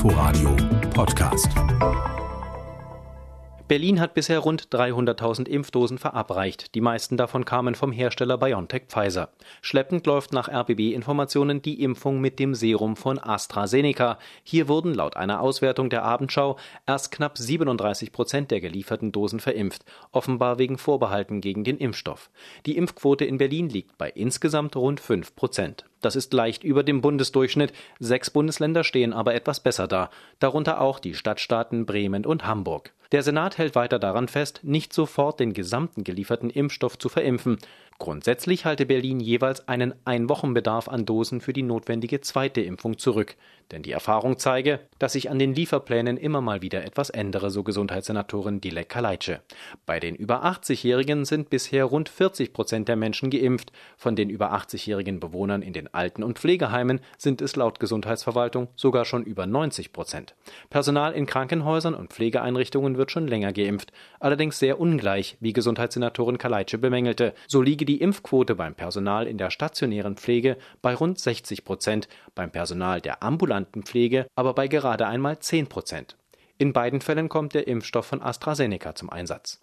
Inforadio Podcast. Berlin hat bisher rund 300.000 Impfdosen verabreicht. Die meisten davon kamen vom Hersteller BioNTech Pfizer. Schleppend läuft nach RBB-Informationen die Impfung mit dem Serum von AstraZeneca. Hier wurden laut einer Auswertung der Abendschau erst knapp 37 Prozent der gelieferten Dosen verimpft, offenbar wegen Vorbehalten gegen den Impfstoff. Die Impfquote in Berlin liegt bei insgesamt rund 5 Prozent. Das ist leicht über dem Bundesdurchschnitt. Sechs Bundesländer stehen aber etwas besser da, darunter auch die Stadtstaaten Bremen und Hamburg. Der Senat hält weiter daran fest, nicht sofort den gesamten gelieferten Impfstoff zu verimpfen. Grundsätzlich halte Berlin jeweils einen Einwochenbedarf an Dosen für die notwendige zweite Impfung zurück. Denn die Erfahrung zeige, dass sich an den Lieferplänen immer mal wieder etwas ändere, so Gesundheitssenatorin Dilek Kaleitsche. Bei den über 80-Jährigen sind bisher rund 40 Prozent der Menschen geimpft. Von den über 80-jährigen Bewohnern in den Alten- und Pflegeheimen sind es laut Gesundheitsverwaltung sogar schon über 90 Prozent. Personal in Krankenhäusern und Pflegeeinrichtungen wird schon länger geimpft, allerdings sehr ungleich, wie Gesundheitssenatorin Kaleitsche bemängelte. So liege die Impfquote beim Personal in der stationären Pflege bei rund 60 Prozent, beim Personal der ambulanten Pflege aber bei gerade einmal 10 Prozent. In beiden Fällen kommt der Impfstoff von AstraZeneca zum Einsatz.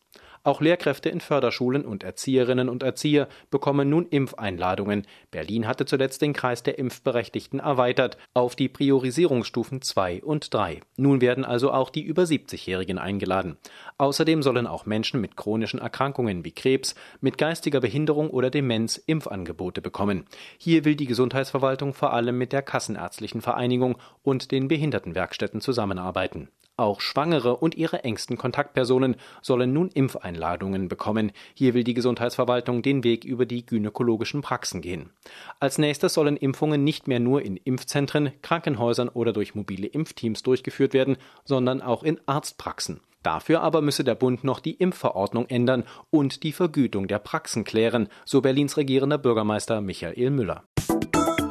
Auch Lehrkräfte in Förderschulen und Erzieherinnen und Erzieher bekommen nun Impfeinladungen. Berlin hatte zuletzt den Kreis der Impfberechtigten erweitert auf die Priorisierungsstufen 2 und 3. Nun werden also auch die über 70-Jährigen eingeladen. Außerdem sollen auch Menschen mit chronischen Erkrankungen wie Krebs, mit geistiger Behinderung oder Demenz Impfangebote bekommen. Hier will die Gesundheitsverwaltung vor allem mit der Kassenärztlichen Vereinigung und den Behindertenwerkstätten zusammenarbeiten. Auch Schwangere und ihre engsten Kontaktpersonen sollen nun Impfeinladungen bekommen. Hier will die Gesundheitsverwaltung den Weg über die gynäkologischen Praxen gehen. Als nächstes sollen Impfungen nicht mehr nur in Impfzentren, Krankenhäusern oder durch mobile Impfteams durchgeführt werden, sondern auch in Arztpraxen. Dafür aber müsse der Bund noch die Impfverordnung ändern und die Vergütung der Praxen klären, so Berlins regierender Bürgermeister Michael Müller.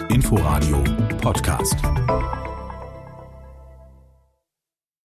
Inforadio Podcast.